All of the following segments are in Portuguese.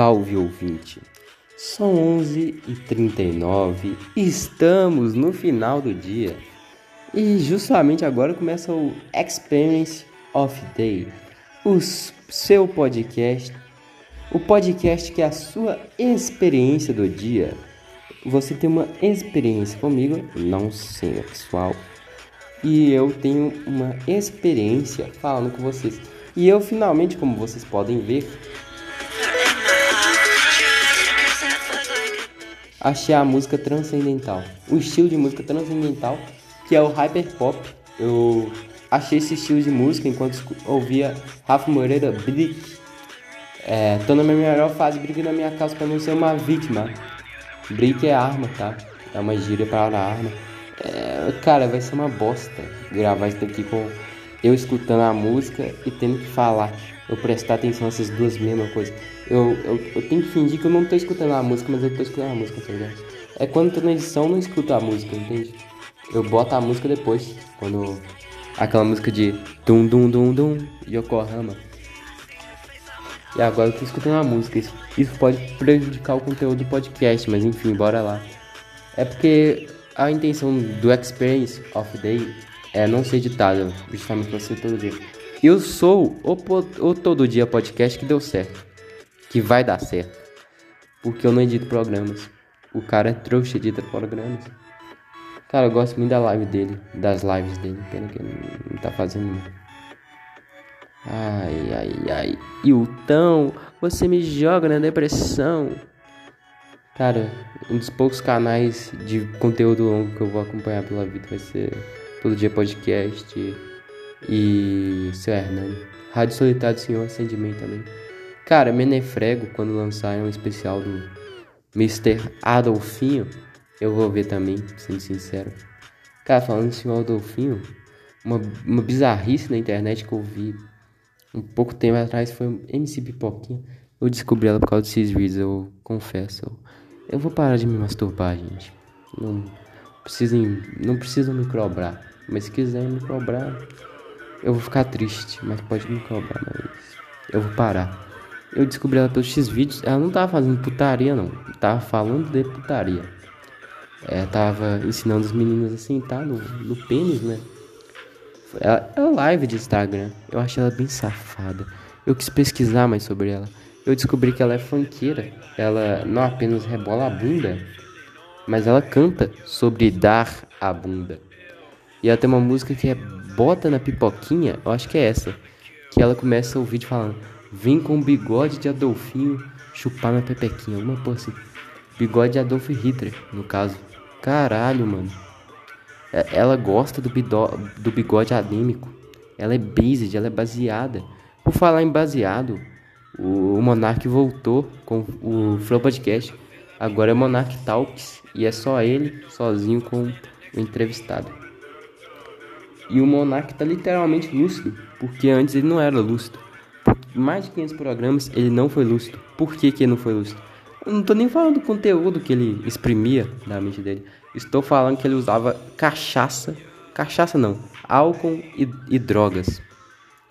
Salve ouvinte! São 11h39 estamos no final do dia e justamente agora começa o Experience of Day, o seu podcast, o podcast que é a sua experiência do dia. Você tem uma experiência comigo, não sei, pessoal, e eu tenho uma experiência falando com vocês. E eu finalmente, como vocês podem ver, achei a música transcendental, o estilo de música transcendental que é o hyperpop. Eu achei esse estilo de música enquanto ouvia Rafa Moreira Brick. É, tô na minha melhor fase, brigue na minha casa para não ser uma vítima. Brick é arma, tá? É uma gíria para arma. É, cara, vai ser uma bosta gravar isso daqui com eu escutando a música e tendo que falar. Eu prestar atenção nessas duas mesmas coisas. Eu, eu, eu tenho que fingir que eu não tô escutando a música, mas eu tô escutando a música, tá ligado? É quando tô na edição, eu não escuto a música, entende? Eu boto a música depois, quando. Aquela música de dum dum dum dum Yokohama. E agora eu tô escutando a música. Isso, isso pode prejudicar o conteúdo do podcast, mas enfim, bora lá. É porque a intenção do Experience of Day é não ser editado, justamente pra ser todo dia. Eu sou o, o Todo Dia Podcast que deu certo. Que vai dar certo. Porque eu não edito programas. O cara é trouxa edita programas. Cara, eu gosto muito da live dele. Das lives dele. Pena que ele não tá fazendo. Ai, ai, ai. Hilton, você me joga na depressão. Cara, um dos poucos canais de conteúdo longo que eu vou acompanhar pela vida vai ser Todo Dia Podcast e Seu Hernani. Rádio Solitário Senhor Acendimento também. Cara, Menefrego, quando lançarem um especial do Mr. Adolfinho, eu vou ver também, sendo sincero. Cara, falando em Senhor Adolfinho, uma, uma bizarrice na internet que eu vi um pouco tempo atrás foi MC Pipoquinha. Eu descobri ela por causa desses vídeos, eu confesso. Eu, eu vou parar de me masturbar, gente. Não precisem, não precisam me cobrar. Mas se quiserem me cobrar, eu vou ficar triste. Mas pode me cobrar, mas eu vou parar. Eu descobri ela pelos X vídeos. Ela não tava fazendo putaria, não. Tava falando de putaria. Ela tava ensinando os meninos a sentar no, no pênis, né? Ela é live de Instagram. Eu achei ela bem safada. Eu quis pesquisar mais sobre ela. Eu descobri que ela é funkeira. Ela não apenas rebola a bunda, mas ela canta sobre dar a bunda. E ela tem uma música que é Bota na Pipoquinha, eu acho que é essa. Que ela começa o vídeo falando: Vem com bigode de Adolfinho chupar na pepequinha. Alguma porra assim. Bigode de Adolf Hitler, no caso. Caralho, mano. É, ela gosta do, bidó, do bigode anêmico. Ela é based, ela é baseada. Por falar em baseado, o, o Monark voltou com o Flow Podcast. Agora é Monark Talks e é só ele, sozinho com o entrevistado. E o Monark tá literalmente lúcido, porque antes ele não era lúcido. Mais de 500 programas ele não foi lúcido. Por que, que ele não foi lúcido? Eu não tô nem falando do conteúdo que ele exprimia da mente dele. Estou falando que ele usava cachaça. Cachaça não. Álcool e, e drogas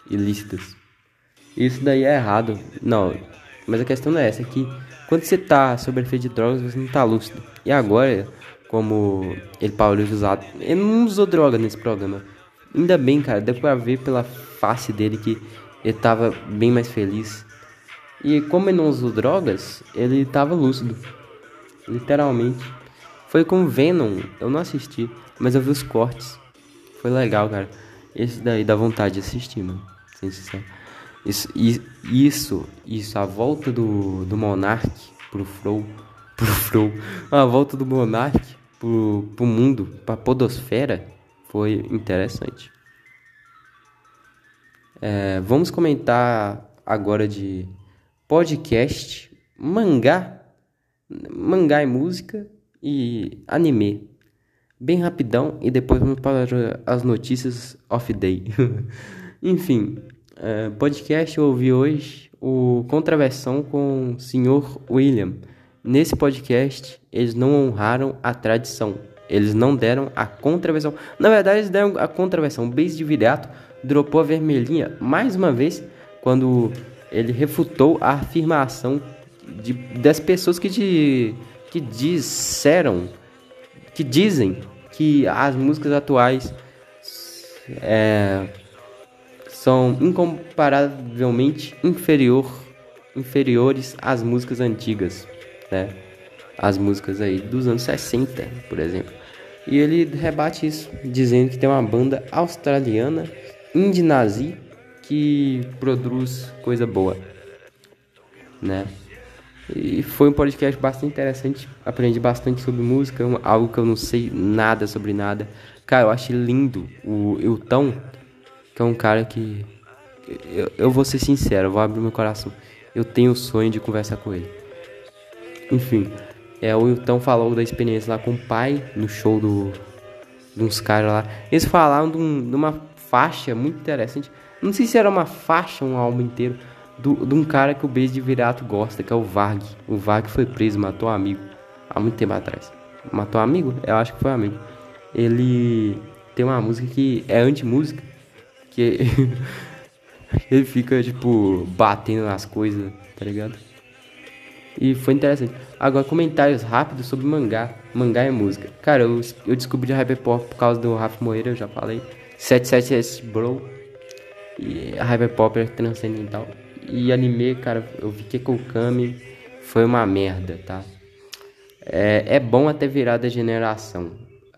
ilícitas. Isso daí é errado. Não. Mas a questão não é essa. É que quando você tá sob efeito de drogas, você não tá lúcido. E agora, como ele de usar. Ele não usou droga nesse programa. Ainda bem, cara, deu pra ver pela face dele que ele tava bem mais feliz. E como ele não usou drogas, ele tava lúcido. Literalmente. Foi com Venom, eu não assisti, mas eu vi os cortes. Foi legal, cara. Esse daí dá vontade de assistir, mano. Sem. Isso, isso, isso, a volta do, do Monark pro Flow. Pro Flow. A volta do Monark pro, pro mundo, pra Podosfera foi interessante. É, vamos comentar agora de podcast, mangá, mangá e música e anime. Bem rapidão e depois vamos para as notícias off day. Enfim, é, podcast eu ouvi hoje o Contraversão com o Sr. William. Nesse podcast, eles não honraram a tradição eles não deram a contraversão. Na verdade, eles deram a contraversão. O base de Viriato dropou a vermelhinha mais uma vez quando ele refutou a afirmação de, das pessoas que, te, que disseram, que dizem que as músicas atuais é, são incomparavelmente inferior, inferiores às músicas antigas, né? As músicas aí dos anos 60, por exemplo. E ele rebate isso, dizendo que tem uma banda australiana, indie nazi, que produz coisa boa, né? E foi um podcast bastante interessante, aprendi bastante sobre música, algo que eu não sei nada sobre nada. Cara, eu achei lindo o Eutão, que é um cara que. Eu, eu vou ser sincero, eu vou abrir meu coração. Eu tenho o sonho de conversar com ele. Enfim, é, o Eutão falou da experiência lá com o pai no show do, de uns caras lá. Eles falaram de, um, de uma faixa muito interessante. Não sei se era uma faixa, um álbum inteiro. Do, de um cara que o beijo de virato gosta, que é o Varg. O Varg foi preso, matou um amigo. Há muito tempo atrás. Matou um amigo? Eu acho que foi um amigo. Ele tem uma música que é anti-música. Que ele fica, tipo, batendo nas coisas, tá ligado? E foi interessante. Agora, comentários rápidos sobre mangá. Mangá é música. Cara, eu, eu descobri Hyperpop por causa do Rafa Moreira, eu já falei. 77S Bro. E a Hyperpop é transcendental. E anime, cara, eu vi que Kokami foi uma merda, tá? É, é bom até virar da geração.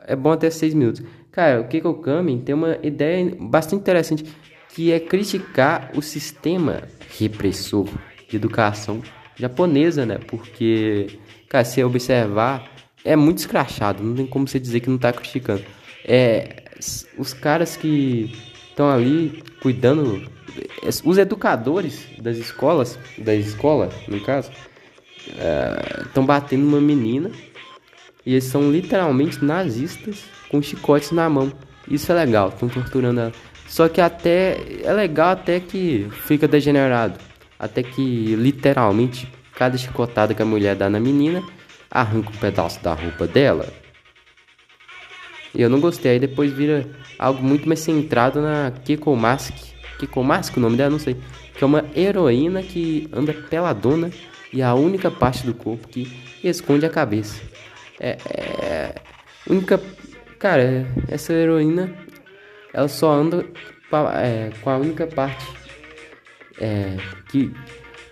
É bom até 6 minutos. Cara, o Kekokami tem uma ideia bastante interessante que é criticar o sistema repressor de educação japonesa, né? Porque, cara, se observar, é muito escrachado, não tem como você dizer que não tá criticando. É, os caras que estão ali cuidando, os educadores das escolas, da escola, no caso, estão é, batendo uma menina e eles são literalmente nazistas com chicotes na mão. Isso é legal, estão torturando ela. Só que até é legal até que fica degenerado, até que literalmente cada chicotada que a mulher dá na menina arranca um pedaço da roupa dela. E eu não gostei, aí depois vira algo muito mais centrado na Kiko Mask. Kiko Mask, o nome dela, não sei. Que é uma heroína que anda peladona e a única parte do corpo que esconde a cabeça. É. é única. Cara, essa heroína ela só anda é, com a única parte é, que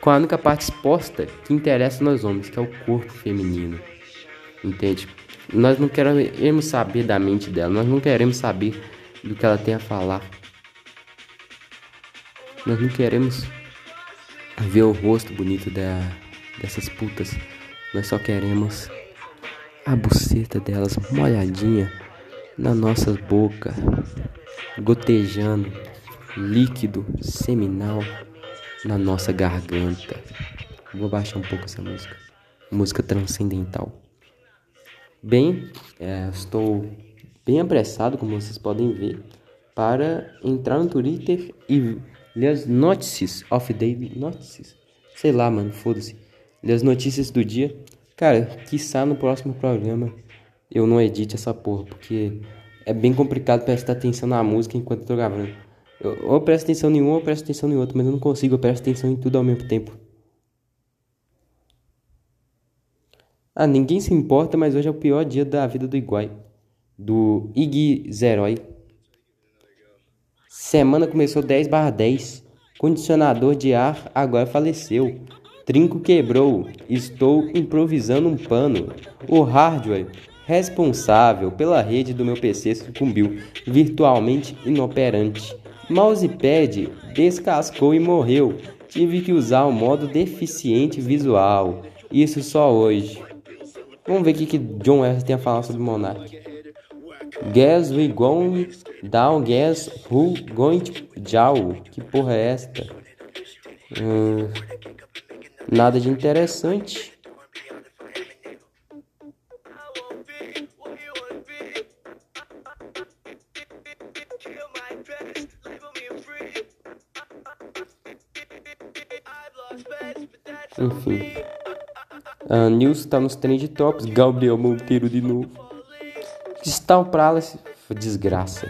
com a única parte exposta que interessa nós homens, que é o corpo feminino. Entende? Nós não queremos saber da mente dela, nós não queremos saber do que ela tem a falar. Nós não queremos ver o rosto bonito da, dessas putas. Nós só queremos a buceta delas molhadinha na nossa boca, gotejando líquido seminal na nossa garganta. Vou baixar um pouco essa música. Música transcendental. Bem, é, estou bem apressado, como vocês podem ver, para entrar no Twitter e ler as notícias of day notícias. Sei lá, mano, foda-se. Ler as notícias do dia. Cara, quiçá no próximo programa eu não edite essa porra, porque é bem complicado prestar atenção na música enquanto eu tô gravando. Eu, ou presto atenção em um ou presto atenção em outro, mas eu não consigo, eu presto atenção em tudo ao mesmo tempo. Ah, ninguém se importa, mas hoje é o pior dia da vida do Iguai do Ig Zeroy. Semana começou 10 barra 10. Condicionador de ar agora faleceu. Trinco quebrou. Estou improvisando um pano. O hardware responsável pela rede do meu PC sucumbiu, virtualmente inoperante. Mousepad descascou e morreu. Tive que usar o modo deficiente visual. Isso só hoje. Vamos ver o que, que John West tem a falar sobre Monarch. Guess we going down, guess who going jail. Que porra é esta? Hum, nada de interessante. Enfim. Uh, está nos trend tops. Gabriel Monteiro de novo. Crystal Palace, desgraça.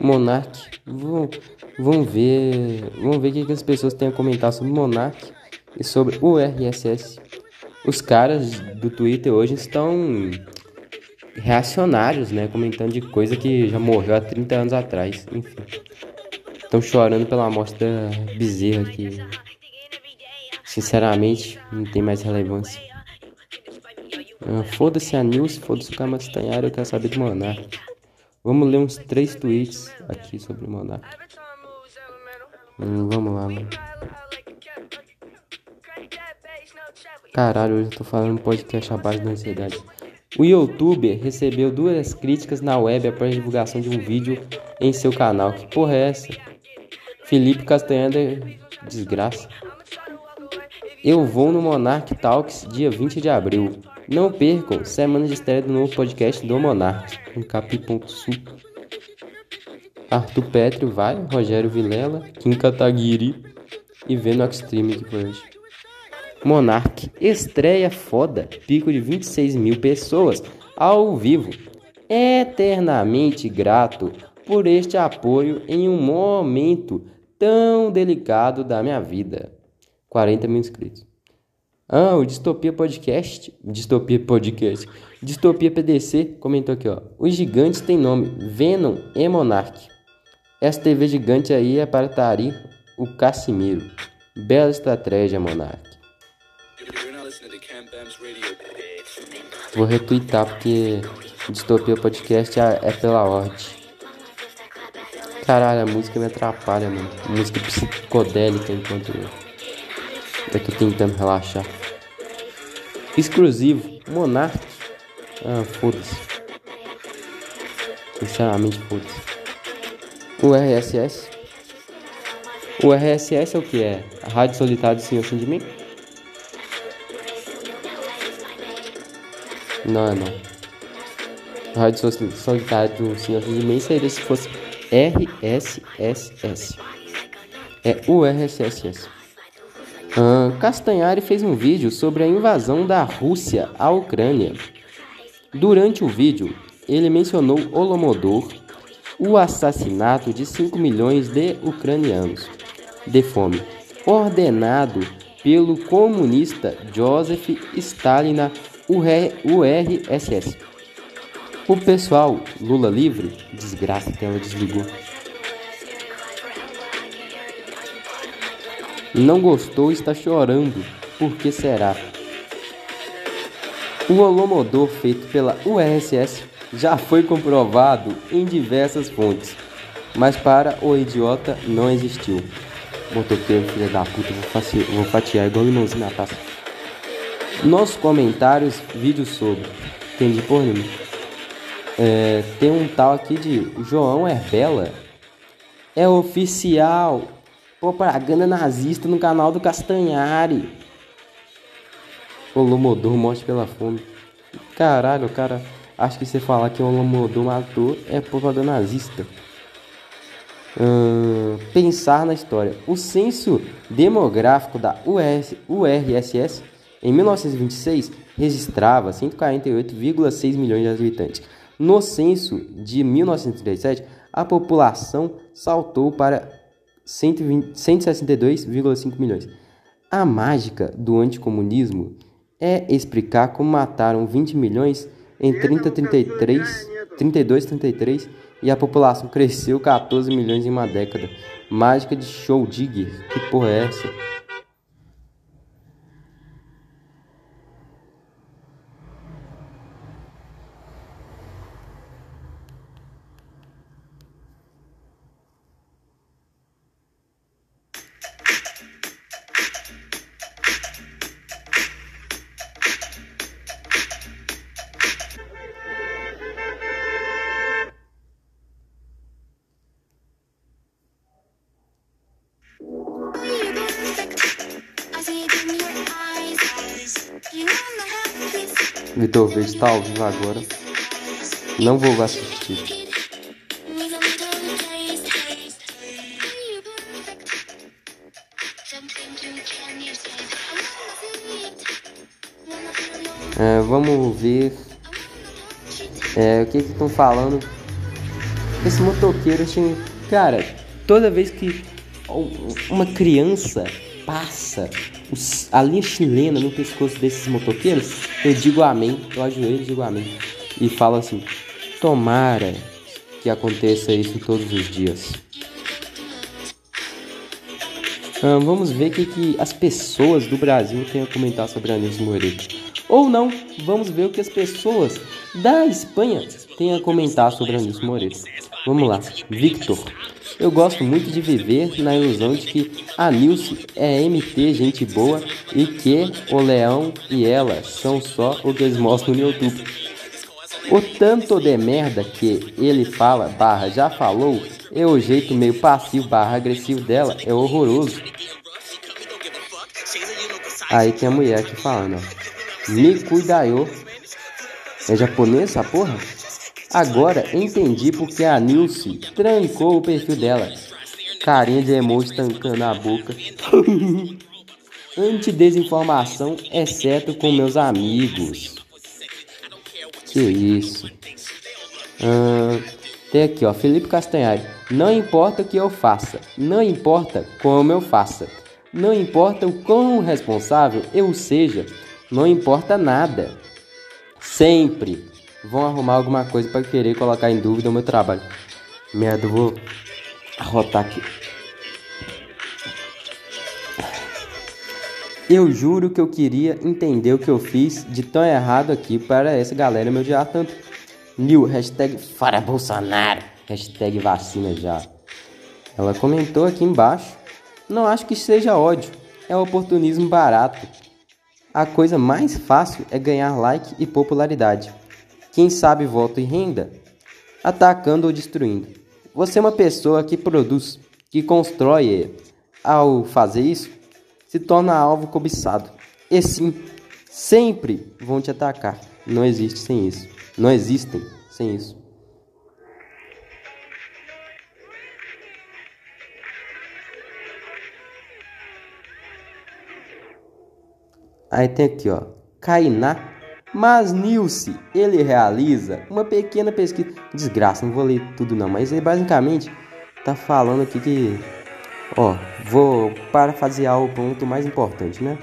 Monark, vamos, vamos ver, vamos ver o que, que as pessoas têm a comentar sobre Monark e sobre o RSS. Os caras do Twitter hoje estão reacionários, né? Comentando de coisa que já morreu há 30 anos atrás. Enfim. Estão chorando pela morte da bezerra que, sinceramente, não tem mais relevância. Ah, foda-se a News, foda-se o Castanhari, eu quero saber do Monark. Vamos ler uns três tweets aqui sobre o Monark. Hum, vamos lá, mano. Caralho, hoje eu tô falando podcast abaixo da ansiedade. O youtuber recebeu duas críticas na web após a divulgação de um vídeo em seu canal. Que porra é essa? Felipe Castanheira, desgraça. Eu vou no Monarch Talks dia 20 de abril. Não percam, semana de estreia do novo podcast do Monarch, em Capi.sul. Arthur Petro vai, Rogério Vilela, Kim Kataguiri e Veno Extreme que foi hoje. Monarch estreia foda, pico de 26 mil pessoas ao vivo. Eternamente grato por este apoio em um momento tão delicado da minha vida. 40 mil inscritos. Ah, o Distopia Podcast. Distopia Podcast. Distopia PDC comentou aqui, ó. Os gigantes têm nome: Venom e Monarch. Essa TV gigante aí é para Tari, o Casimiro. Bela estratégia, Monarch. Vou retweetar porque Distopia Podcast é, é pela ordem. Caralho, a música me atrapalha, mano. Música psicodélica enquanto eu. Eu tô tentando relaxar. Exclusivo. Monarch. Ah, foda-se. Sinceramente, foda-se. O RSS. O RSS é o que é? A Rádio Solitária do Senhor Sem de Mim? Não, não. A Rádio Solitária do Senhor Sem de Mim seria se fosse RSSS. É o RSSS. Uh, Castanhari fez um vídeo sobre a invasão da Rússia à Ucrânia. Durante o vídeo, ele mencionou Holomodor, o assassinato de 5 milhões de ucranianos de fome, ordenado pelo comunista Joseph Stalin na URSS. O pessoal Lula livre, desgraça que ela desligou. Não gostou está chorando. Por que será? O holomodor feito pela URSS já foi comprovado em diversas fontes, mas para o idiota não existiu. Motoqueiro, filha da puta, vou, faci, vou fatiar igual limãozinho na taça. Nos comentários, vídeo sobre. Entendi por nenhuma. É, tem um tal aqui de João Herbela. É oficial propaganda nazista no canal do Castanhari. Holomodor morte pela fome. Caralho, cara, acho que você falar que o Holomodor matou é propaganda nazista. Pensar na história. O censo demográfico da URSS em 1926 registrava 148,6 milhões de habitantes. No censo de 1937, a população saltou para 162,5 milhões. A mágica do anticomunismo é explicar como mataram 20 milhões em 30, 33, 32, 33 e a população cresceu 14 milhões em uma década. Mágica de show digger. Que porra é essa? Vitor Verde está ao vivo agora. Não vou assistir. É, vamos ver é, o que estão falando. Esse motoqueiro, assim, cara, toda vez que uma criança passa a linha chilena no pescoço desses motoqueiros, eu digo amém, eu ajoelho e digo amém. E falo assim: tomara que aconteça isso todos os dias. Ah, vamos ver o que, que as pessoas do Brasil têm a comentar sobre a Nilce Moreira. Ou não, vamos ver o que as pessoas da Espanha têm a comentar sobre a Nilce Moreira. Vamos lá, Victor. Eu gosto muito de viver na ilusão de que a Nilce é MT, gente boa, e que o Leão e ela são só o que eles mostram no YouTube. O tanto de merda que ele fala, barra já falou, e o jeito meio passivo, barra agressivo dela é horroroso. Aí tem a mulher aqui falando, ó. Me cuidaiô. É japonês essa porra? Agora entendi porque a Nilce trancou o perfil dela. Carinha de emoji tancando a boca. Antidesinformação, exceto com meus amigos. Que isso. Ah, tem aqui, ó, Felipe Castanhari. Não importa o que eu faça, não importa como eu faça, não importa o quão responsável eu seja, não importa nada. Sempre vão arrumar alguma coisa para querer colocar em dúvida o meu trabalho. Merda, vou arrotar aqui. Eu juro que eu queria entender o que eu fiz de tão errado aqui para essa galera me odiar tanto. New, hashtag fora Bolsonaro, hashtag vacina já. Ela comentou aqui embaixo. Não acho que seja ódio, é oportunismo barato. A coisa mais fácil é ganhar like e popularidade. Quem sabe voto e renda, atacando ou destruindo. Você é uma pessoa que produz, que constrói. Ao fazer isso, se torna alvo cobiçado. E sim, sempre vão te atacar. Não existe sem isso. Não existem sem isso. Aí tem aqui, ó, Kainá mas Nilce, ele realiza uma pequena pesquisa. Desgraça, não vou ler tudo não, mas ele basicamente tá falando aqui que. Ó, vou parafasear o ponto mais importante, né?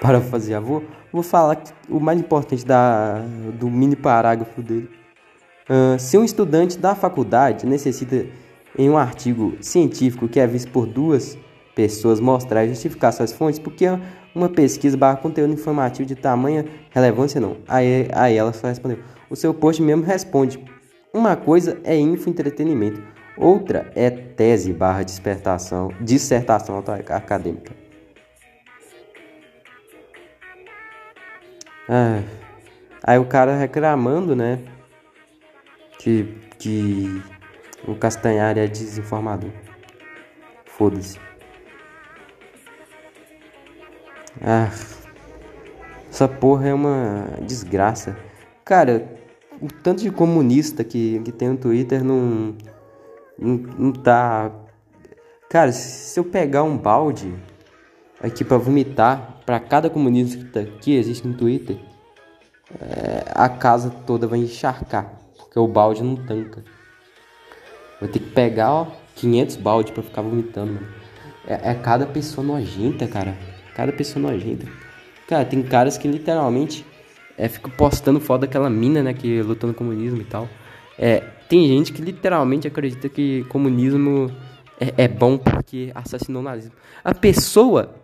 Parafasear, vou, vou falar o mais importante da, do mini parágrafo dele. Uh, se um estudante da faculdade necessita, em um artigo científico que é visto por duas pessoas, mostrar e justificar suas fontes, porque uma pesquisa barra conteúdo informativo de tamanha relevância não. Aí, aí ela só respondeu. O seu post mesmo responde. Uma coisa é infoentretenimento, outra é tese barra dissertação, dissertação acadêmica. Ah, aí o cara reclamando, né? Que, que o Castanhari é desinformador. Foda-se. Ah, essa porra é uma desgraça. Cara, o tanto de comunista que, que tem no Twitter não, não, não tá. Cara, se eu pegar um balde aqui para vomitar para cada comunista que existe no Twitter, é, a casa toda vai encharcar, porque o balde não tanca. Vou ter que pegar, ó, 500 balde para ficar vomitando. É, é cada pessoa nojenta, cara. Cada pessoa nojenta. Cara, tem caras que literalmente é, ficam postando foto daquela mina, né, que lutou no comunismo e tal. É, tem gente que literalmente acredita que comunismo é, é bom porque assassinou o nazismo. A pessoa.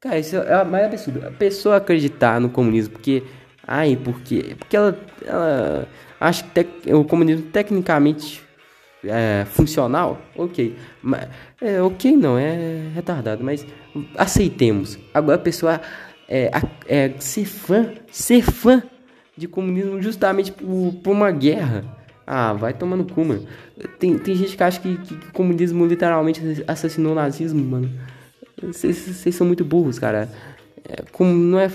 Cara, isso é mais absurdo. A pessoa acreditar no comunismo porque. Ai, porque. Porque ela. ela acha que o comunismo tecnicamente é, funcional, ok. Mas, é, ok não, é retardado, mas aceitemos. Agora a pessoa é, é, ser fã, ser fã de comunismo justamente por, por uma guerra. Ah, vai tomando cu, mano. Tem, tem gente que acha que, que, comunismo literalmente assassinou o nazismo, mano. Vocês são muito burros, cara. É, como não é,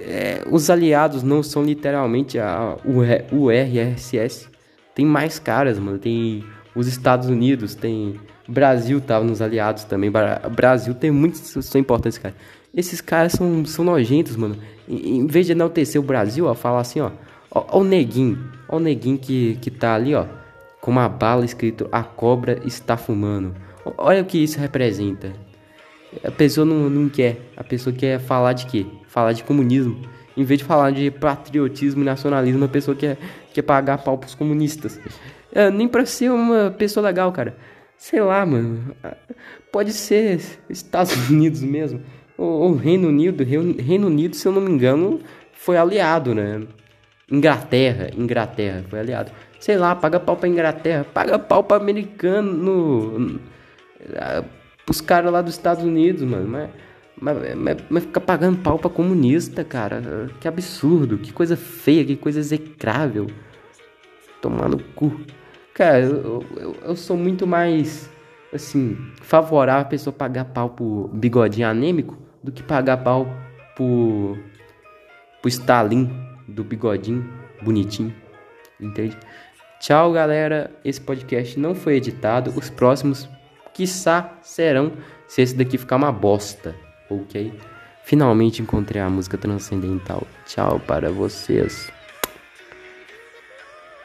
é, Os aliados não são literalmente a, o, o RSS. Tem mais caras, mano. Tem os Estados Unidos, tem. Brasil tava nos aliados também. Brasil tem muitos são importantes, cara. Esses caras são, são nojentos, mano. Em, em vez de enaltecer o Brasil, ó, falar assim, ó. Ó, ó o neguinho. Ó o neguinho que, que tá ali, ó. Com uma bala escrito A cobra está fumando. Olha o que isso representa. A pessoa não, não quer. A pessoa quer falar de quê? Falar de comunismo. Em vez de falar de patriotismo e nacionalismo, a pessoa quer, quer pagar pau pros comunistas. É, nem pra ser uma pessoa legal, cara. Sei lá, mano. Pode ser Estados Unidos mesmo. Ou, Reino Unido. Reino Unido, se eu não me engano, foi aliado, né? Inglaterra, Inglaterra foi aliado. Sei lá, paga pau pra Inglaterra, paga pau pra americano, no, os caras lá dos Estados Unidos, mano. Mas, mas, mas, mas ficar pagando pau pra comunista, cara. Que absurdo, que coisa feia, que coisa execrável. Tomar no cu. Cara, eu, eu, eu sou muito mais, assim, favorável a pessoa pagar pau pro bigodinho anêmico do que pagar pau pro, pro Stalin do bigodinho bonitinho. Entende? Tchau, galera. Esse podcast não foi editado. Os próximos, quiçá, serão se esse daqui ficar uma bosta. Ok? Finalmente encontrei a música transcendental. Tchau para vocês.